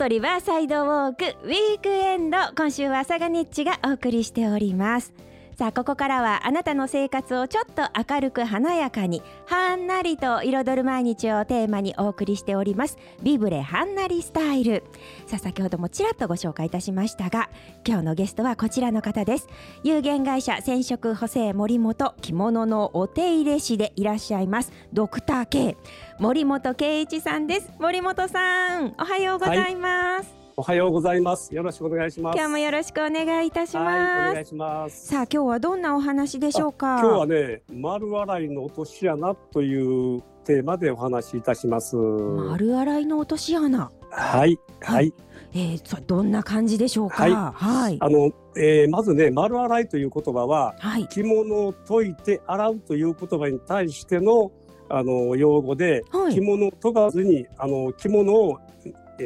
トリバーサイドウォークウィークエンド今週は朝がニッチがお送りしております。さあここからはあなたの生活をちょっと明るく華やかにはんなりと彩る毎日をテーマにお送りしております。ビブレはんなりスタイル。さあ先ほどもちらっとご紹介いたしましたが今日のゲストはこちらの方です。有限会社染色補正森本着物のお手入れ師でいらっしゃいますドクター K 森本圭一さんです。森本さんおはようございます、はいおはようございます。よろしくお願いします。今日もよろしくお願いいたします。はい、お願いします。さあ今日はどんなお話でしょうか？今日はね、丸洗いの落とし穴というテーマでお話しいたします。丸洗いの落とし穴？はいはい。えー、そどんな感じでしょうか？はい。はい、あの、えー、まずね、丸洗いという言葉は、はい、着物を解いて洗うという言葉に対してのあの用語で、はい、着物を研がずにあの着物を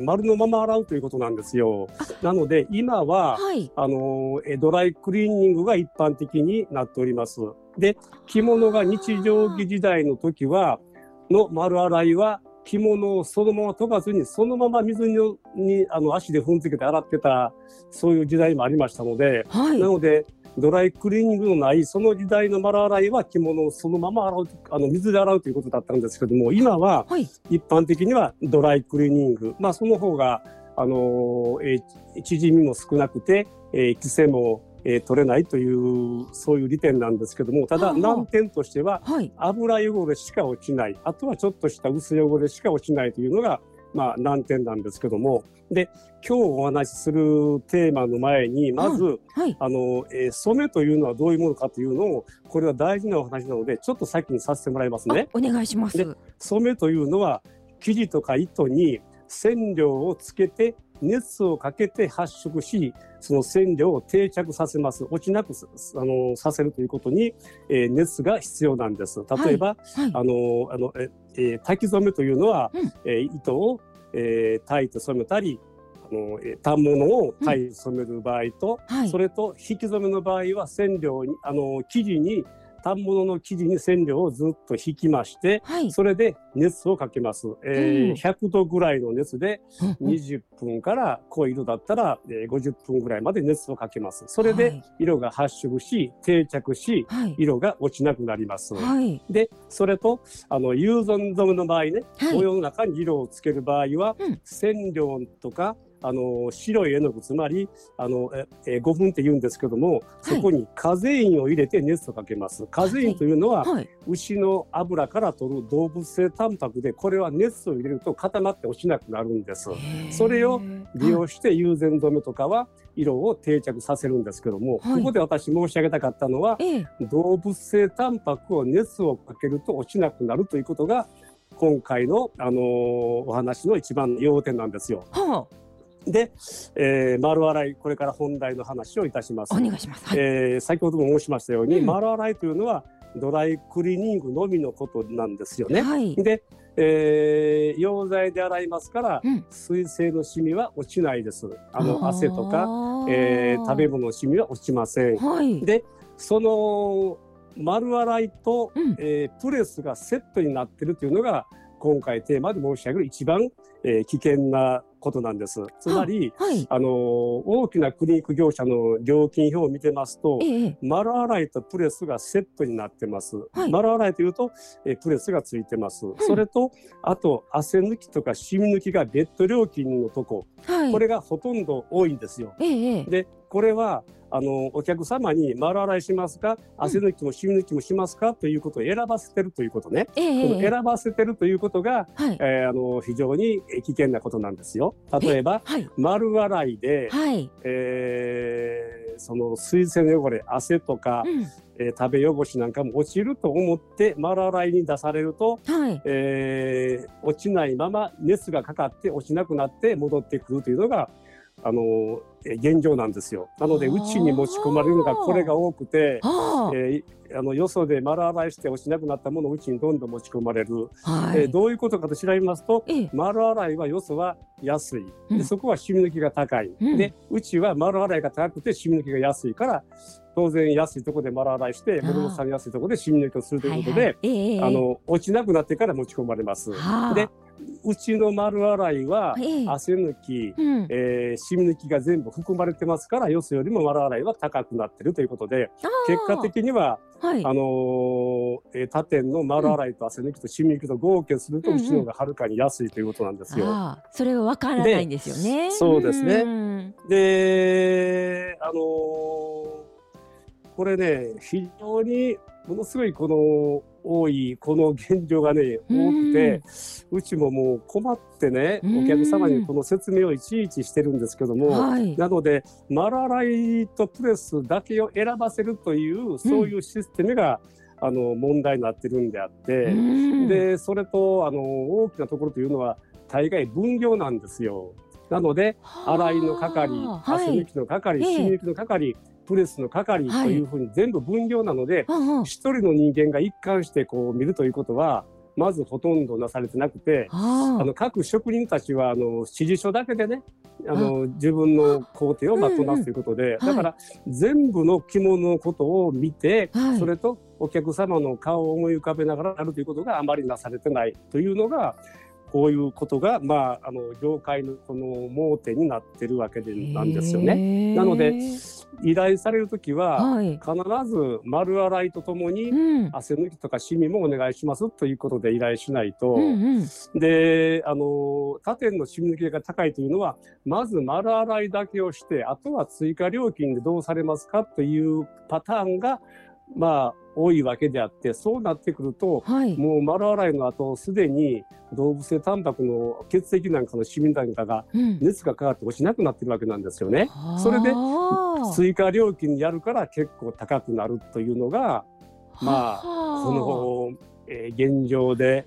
丸のまま洗うということなんですよ。なので今は、はい、あのドライクリーニングが一般的になっております。で着物が日常着時代の時はの丸洗いは着物をそのまま研がずにそのまま水ににあの足で踏んづけて洗ってたそういう時代もありましたので、はい、なのでドライクリーニングのないその時代の丸洗いは着物をそのまま洗うあの水で洗うということだったんですけども今は一般的にはドライクリーニング、まあ、その方があの、えー、縮みも少なくて、えー、規制も、えー、取れないというそういう利点なんですけどもただ難点としては、はい、油汚れしか落ちない。あとはちょっとした薄汚れしか落ちないというのがまあ、難点なんですけども。で今日お話しするテーマの前にまず、はい、あのえー、染めというのはどういうものかというのをこれは大事なお話なのでちょっと先にさせてもらいますね。お願いします。染めというのは生地とか糸に染料をつけて熱をかけて発色しその染料を定着させます。落ちなくあのさせるということに、えー、熱が必要なんです。例えば、はい。はい、あのあのえー、炊き染めというのは、うん、えー、糸を、えー、炊いて染めたりあの、えー、反物を炊いて染める場合と、うんはい、それと引き染めの場合は染料にあの生地に反物の生地に染料をずっと引きまして、はい、それで熱をかけます、えー、100度ぐらいの熱で20分から濃い色だったら、えー、50分ぐらいまで熱をかけます。それで色が発色し定着し、はい、色が落ちなくなります、はい、でそれとあの有存染めの場合ね、模様の中に色をつける場合は、うん、染料とかあの白い絵の具つまりあのえ5分って言うんですけども、そこにカゼインを入れて熱をかけます。カゼインというのは、はい、牛の油から取る動物性タンパクでこれは熱を入れると固まって落ちなくなるんです。それを利用して友禅染めとかは色を定着させるんですけども、はい、ここで私申し上げたかったのは、えー、動物性タンパクを熱をかけると落ちなくなるということが今回の、あのー、お話の一番の要点なんですよ。はあで、えー、丸洗いこれから本題の話をいたします。お願いします。はい、えー、先ほども申しましたように、うん、丸洗いというのはドライクリーニングのみのことなんですよね。はい、で、えー、溶剤で洗いますから、うん、水性のシミは落ちないです。あの汗とか、えー、食べ物のシミは落ちません。はい、で、その丸洗いと、うん、えー、プレスがセットになっているというのが今回テーマで申し上げる一番、えー、危険なことなんです。つまり、はい、あの大きなクリニック業者の料金表を見てますと、ええ、丸洗いとプレスがセットになってます。はい、丸洗いというと、えプレスがついてます。うん、それとあと汗抜きとか染み抜きが別途料金のとこ、はい、これがほとんど多いんですよ。え、でこれはあのお客様に丸洗いしますか？汗抜きも染み抜きもしますか、ということを選ばせてるということね、えこの選ばせてるということが、はい。えー、あの非常に危険なことなんですよ。例えば、はい、丸洗いで、はい。えー、その水性の汚れ汗とか、うん、えー、食べ汚しなんかも落ちると思って丸洗いに出されると、はい。えー、落ちないまま熱がかかって落ちなくなって戻ってくるというのがあの現状なんですよ。なのでうちに持ち込まれるのがこれが多くて、えー、あのよそで丸洗いして落ちなくなったものをうちにどんどん持ち込まれる、はい、えー、どういうことかと調べますと、ええ、丸洗いはよそは安い。うんでそこは染み抜きが高い、うん。でうちは丸洗いが高くて染み抜きが安いから当然安いところで丸洗いしてあー。森本さん安いところで染み抜きをするということで、はいはい。ええあの落ちなくなってから持ち込まれます。はあ。でうちの丸洗いは汗抜き、うん、えー、染み抜きが全部含まれてますからよそよりも丸洗いは高くなってるということで結果的には、はい、あのー、えー、他店の丸洗いと汗抜きと染み抜きと合計するとうちのがはるかに安いということなんですよ。うんうん、それはわからないんですよね。そうですね。であのーこれね非常にものすごいこの多いこの現状がね多くてうちももう困ってねお客様にこの説明をいちいちしてるんですけども、はい、なので丸洗いとプレスだけを選ばせるというそういうシステムが、うん、あの問題になってるんであってでそれとあの大きなところというのは大概分業なんですよ。なので洗いの係、汗抜きの係、染み抜きの係、プレスの係というふうに全部分業なので、はい、一人の人間が一貫してこう見るということはまずほとんどなされてなくて、あの各職人たちはあの指示書だけでねあの自分の工程をまとなすということで、だから全部の着物のことを見て、はい、それとお客様の顔を思い浮かべながらやるということがあまりなされてないというのがこういうことが、まあ、あの業界のこの盲点になってるわけでなんですよね。なので依頼される時は、必ず丸洗いとともに、汗抜きとかシミもお願いしますということで依頼しないと、うんうん、であの他店のシミ抜きが高いというのはまず丸洗いだけをしてあとは追加料金でどうされますかというパターンがまあ多いわけであってそうなってくると、はい、もう丸洗いの後すでに動物性タンパクの血液なんかのシミなんかが熱がかかって落ちなくなってるわけなんですよね。うん、それで追加料金やるから結構高くなるというのがまあこの、えー、現状で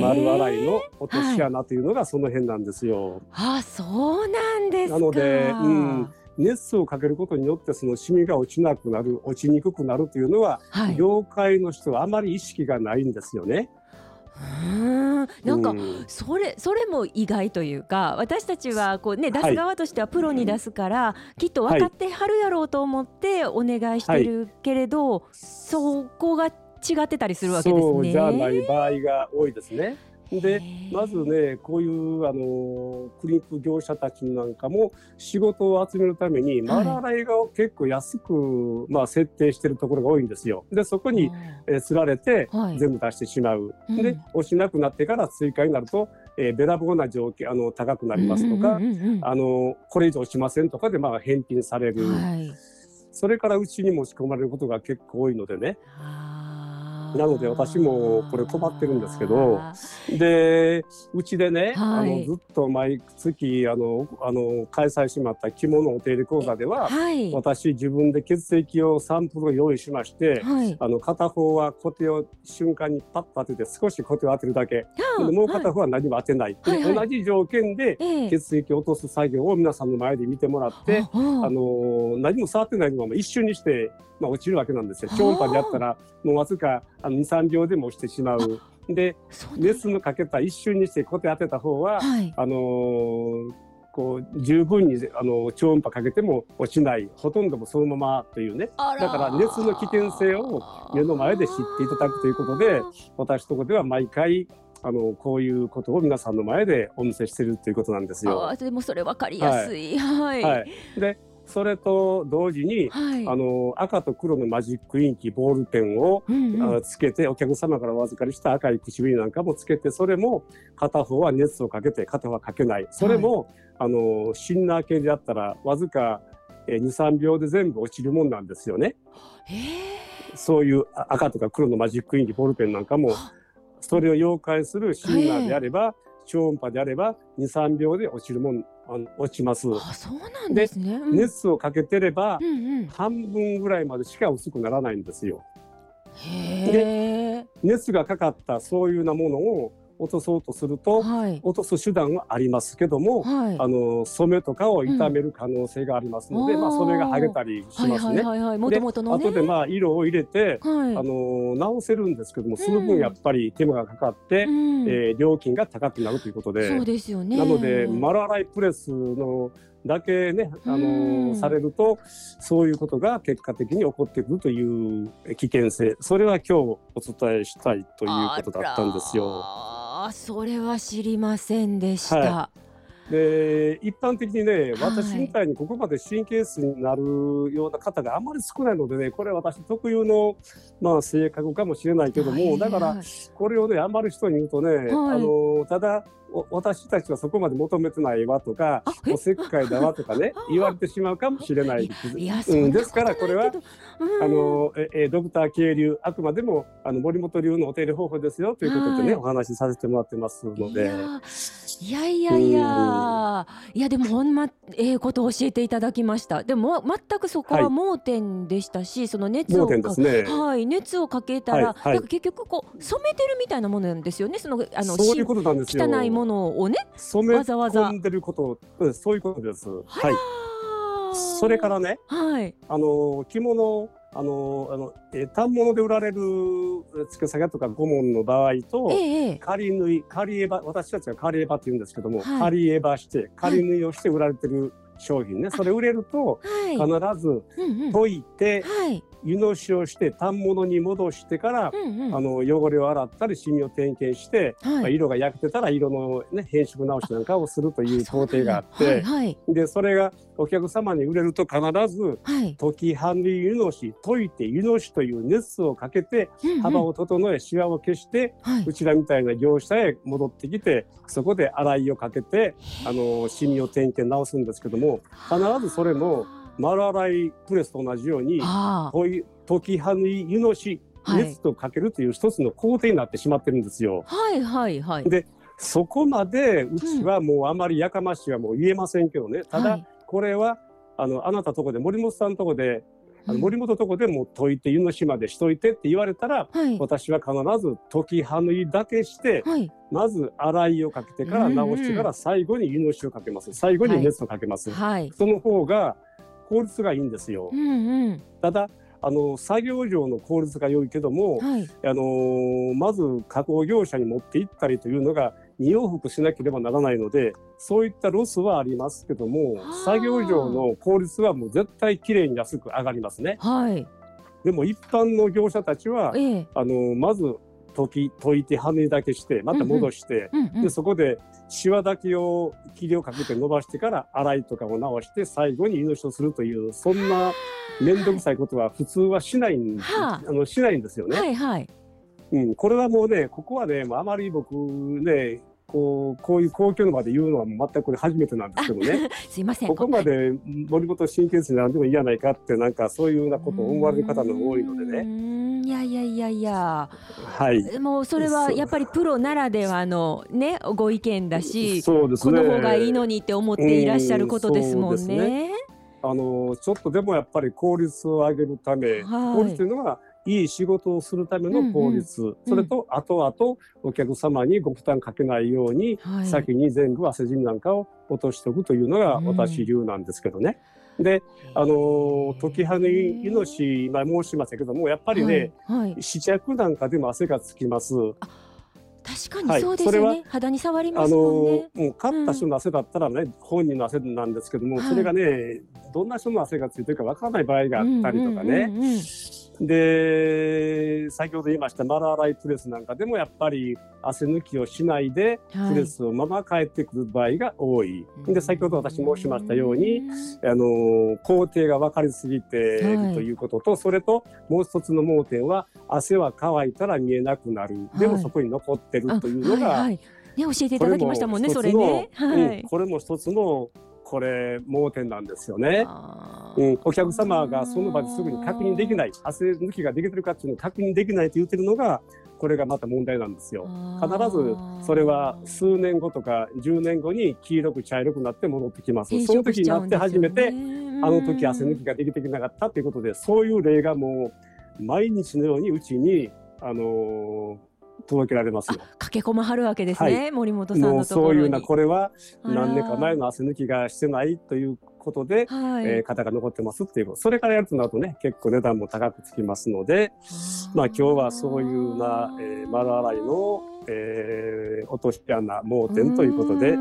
丸洗いの落とし穴というのがその辺なんですよ。はい、あそうなんですなので、うん熱をかけることによってそのシミが落ちなくなる落ちにくくなるというのは、はい、業界の人はあまり意識がないんですよね。うんなんかそれそれも意外というか私たちはこうね出す側としてはプロに出すから、はい、きっと分かってはるやろうと思ってお願いしてるけれど、はい、そこが違ってたりするわけですね。じゃない場合が多いですね。でまずねこういうあのクリニック業者たちなんかも仕事を集めるために丸洗いが結構安く、まあ、設定してるところが多いんですよ。でそこに、えー、られて全部出してしまう。はい、で押しなくなってから追加になると、えー、べらぼうな条件あの高くなりますとか、あのこれ以上しませんとかでまあ返品される。はい、それからうちに持ち込まれることが結構多いのでね。なので私もこれ困ってるんですけどでうちでね、はい、あのずっと毎月あのあの開催しまった着物お手入れ講座では、はい、私自分で血液をサンプルを用意しまして、はい、あの片方はコテを瞬間にパッと当てて少しコテを当てるだけ。もう片方は何も当てない、で同じ条件で血液を落とす作業を皆さんの前で見てもらって、あの何も触ってないまま一瞬にしてまあ、落ちるわけなんですよ。超音波でやったらもうわずかあの23秒でも落ちてしまう。で熱のかけた一瞬にしてコテ当てた方は、はい、あのー、こう十分にあの超音波かけても落ちないほとんどもそのままというねだから熱の危険性を目の前で知っていただくということで私とこでは毎回あのこういうことを皆さんの前でお見せしているということなんですよ。あでもそれ分かりやすい。はい。はい、でそれと同時に、はい、あの赤と黒のマジックインキボールペンを、うんうん、つけてお客様からお預かりした赤い唇なんかもつけてそれも片方は熱をかけて片方はかけない。それも、はい、あのシンナー系であったらわずか23秒で全部落ちるもんなんですよね。そういう赤とか黒のマジックインキボールペンなんかもそれを溶解するシンナーであれば、超音波であれば23秒で落ちるもんあの落ちます。あそうなんですね、うん、熱をかけてれば、うんうん、半分ぐらいまでしか薄くならないんですよ。で熱がかかったそういうなものを落とそうとすると、はい、落とす手段はありますけども、はい、あの染めとかを傷める可能性がありますので、うん、まあ染めが剥げたりしますね。はいはいはいはい、で後でまあ色を入れて、はい、あの直せるんですけどもその分やっぱり手間がかかって、うん、えー、料金が高くなるということで、そうですよね。なので丸洗いプレスのだけね、あのー、されるとそういうことが結果的に起こってくるという危険性。それは今日お伝えしたいということだったんですよ。あそれは知りませんでした。はい。で一般的にね私みたいにここまで神経質になるような方があまり少ないのでねこれ私特有の、まあ、性格かもしれないけどもだからこれをねあんまり人に言うとね、はい、あのただ私たちはそこまで求めてないわとかおせっかいだわとかね言われてしまうかもしれないです。うん、ですからこれは、あのえドクター渓流あくまでもあの森本流のお手入れ方法ですよということでね、はい、お話しさせてもらってますので。いやいやいや、いやでもほんまええこと教えていただきました。でも全くそこは盲点でしたし、はい、その熱を、ね、はい熱をかけたら、はいはい、結局こう染めてるみたいなものなんですよね。そのあのそういうことなんですよ。汚いものをね染め込んでること。そういうことです。はい。それからね、はい、あの着物あのあの、えー、反物で売られるつけ下げとか顧問の場合と、ええ、仮縫い仮エバ私たちは仮エバって言うんですけども、はい、仮エバして仮縫いをして売られてる商品ね、はい、それ売れると、必ず溶いて、はい。湯のしをして反物に戻してから、うんうん、あの汚れを洗ったりシミを点検して、はい、まあ、色が焼けてたら色の、ね、変色直しなんかをするという工程があって、はいはい、でそれがお客様に売れると必ず、はい、溶き半り湯のし溶いて湯のしという熱をかけて、幅を整えシワを消して、はい、うちらみたいな業者へ戻ってきてそこで洗いをかけてあのシミを点検直すんですけども必ずそれも。丸洗いプレスと同じように溶きはに湯のし熱とかけるという一つの工程になってしまってるんですよ。はいはいはい。でそこまでうちはもうあまりやかましいはもう言えませんけどね、ただこれはあのあなたとこで森本さんとこであの森本とこでも溶いて湯の島でしといてって言われたら、はい、私は必ず溶きはぬいだけして、はい、まず洗いをかけてから直してから最後に湯のしをかけます。最後に熱をかけます、はい、その方が効率がいいんですよ。うんうん、ただあの作業上の効率が良いけども、はい、あのまず加工業者に持って行ったりというのが2往復しなければならないのでそういったロスはありますけども作業上の効率はもう絶対きれいに安く上がりますね。はい、でも一般の業者たちは、ええ、あのまず溶き溶いてはねだけしてまた戻して、うんうん、でそこでしわだけを霧をかけて伸ばしてから洗いとかを直して最後に命をするというそんな面倒くさいことは普通はしないん、はあ、あのしないんですよね。はいはい。うん、これはもうねここはねあまり僕ねこうこういう公共の場で言うのは全くこれ初めてなんですけどね。すいません。ここまで森本神経質になんでもいいやないかってなんかそういうようなことを思われる方の多いのでね。いやいやいやいや、はい、もうそれはやっぱりプロならではのねご意見だしそうです、ね、この方がいいのにって思っていらっしゃることですもんね。あのちょっとでもやっぱり効率を上げるため、はい、効率というのはいい仕事をするための効率、うん。うん、それと後々お客様にご負担かけないように、はい、先に全部汗じみなんかを落としておくというのが私流なんですけどね。うん、で、あの時はに命、今申しましたけども、やっぱりね、はい。はい、試着なんかでも汗がつきます。確かにそうですよね、肌に触りますもんね。あのもう勝った人の汗だったらね、うん、本人の汗なんですけども、それがねどんな人の汗がついてるかわからない場合があったりとかね。うんうんうんうん。で先ほど言いました丸洗いプレスなんかでもやっぱり汗抜きをしないでプレスをまま帰ってくる場合が多い、はい、で先ほど私申しましたようにあの工程が分かりすぎているということと、はい、それともう一つの盲点は汗は乾いたら見えなくなる、でもそこに残ってるというのが、はいはい。ね、教えていただきましたもんねそれね、はい、うん、これも一つのこれ盲点なんですよね。うん、お客様がその場ですぐに確認できない汗抜きができてるかっていうのを確認できないと言ってるのがこれがまた問題なんですよ。必ずそれは数年後とか10年後に黄色く茶色くなって戻ってきます。その時になって初めてあの時汗抜きができてきなかったということでそういう例がもう毎日のようにうちにあのー届けられますよ。駆け込まはるわけですね、はい、森本さんのもうそういうなこれは何年か前の汗抜きがしてないということで、はい、えー、型が残ってますっていうそれからやるとなるとね結構値段も高くつきますのでまあ今日はそういうな、えー、丸洗いのえー、落とし穴盲点ということで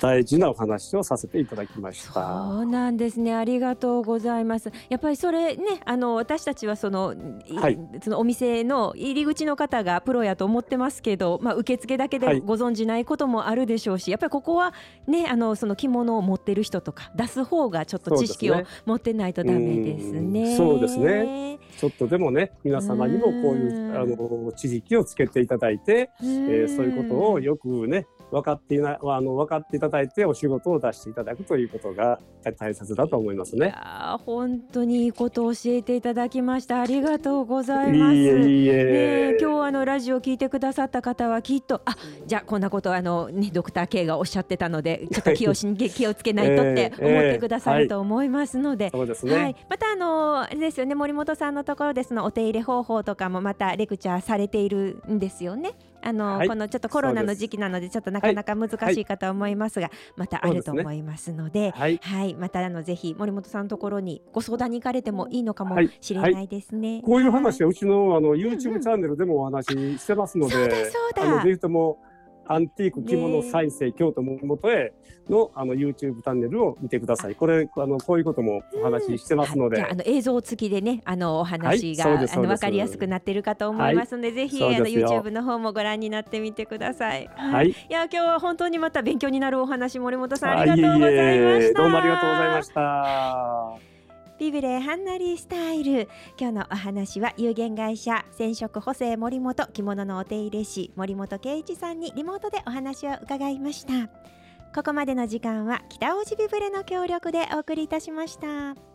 大事なお話をさせていただきました。そうなんですね。ありがとうございます。やっぱりそれねあの私たちはその,、はい、そのお店の入り口の方がプロやと思ってますけど、まあ、受付だけでご存じないこともあるでしょうし、はい、やっぱりここはねあのその着物を持ってる人とか出す方がちょっと知識を持ってないとダメですね。そうですね。ちょっとでもね皆様にもこういうあの知識をつけていただいて、えー、そういうことをよくね分かっていなあの分かっていただいてお仕事を出していただくということが大切だと思いますね。いや本当にいいことを教えていただきましたありがとうございます。いえいえね、今日あのラジオ聞いてくださった方はきっとあじゃあこんなことあのねドクター K がおっしゃってたので ちょっと気をし気をつけないとって思ってくださると思いますので、そうですね。はい、またあのあれですよね森本さんのところでそのお手入れ方法とかもまたレクチャーされているんですよね。あの、はい、このちょっとコロナの時期なのでちょっとなかなか難しいかと思いますが、はい、またあると思いますので、はい、はい、またあのぜひ森本さんのところにご相談に行かれてもいいのかもしれないですね。こういう話はうちのあの YouTube チャンネルでもお話ししてますので、うんうん、そうだ。そうだぜひともアンティーク着物再生京都元へのあの YouTube チャンネルを見てください。これあのこういうこともお話ししてますので、あの映像付きでねあのお話が、はい、あのわかりやすくなっているかと思いますので、はい、ぜひあの YouTube の方もご覧になってみてください。はい。いや今日は本当にまた勉強になるお話森本さんありがとうございました。どうもありがとうございました。ビブレハンナリースタイル今日のお話は有限会社染色補正森本着物のお手入れ師森本圭一さんにリモートでお話を伺いましたここまでの時間は北大路ビブレの協力でお送りいたしました。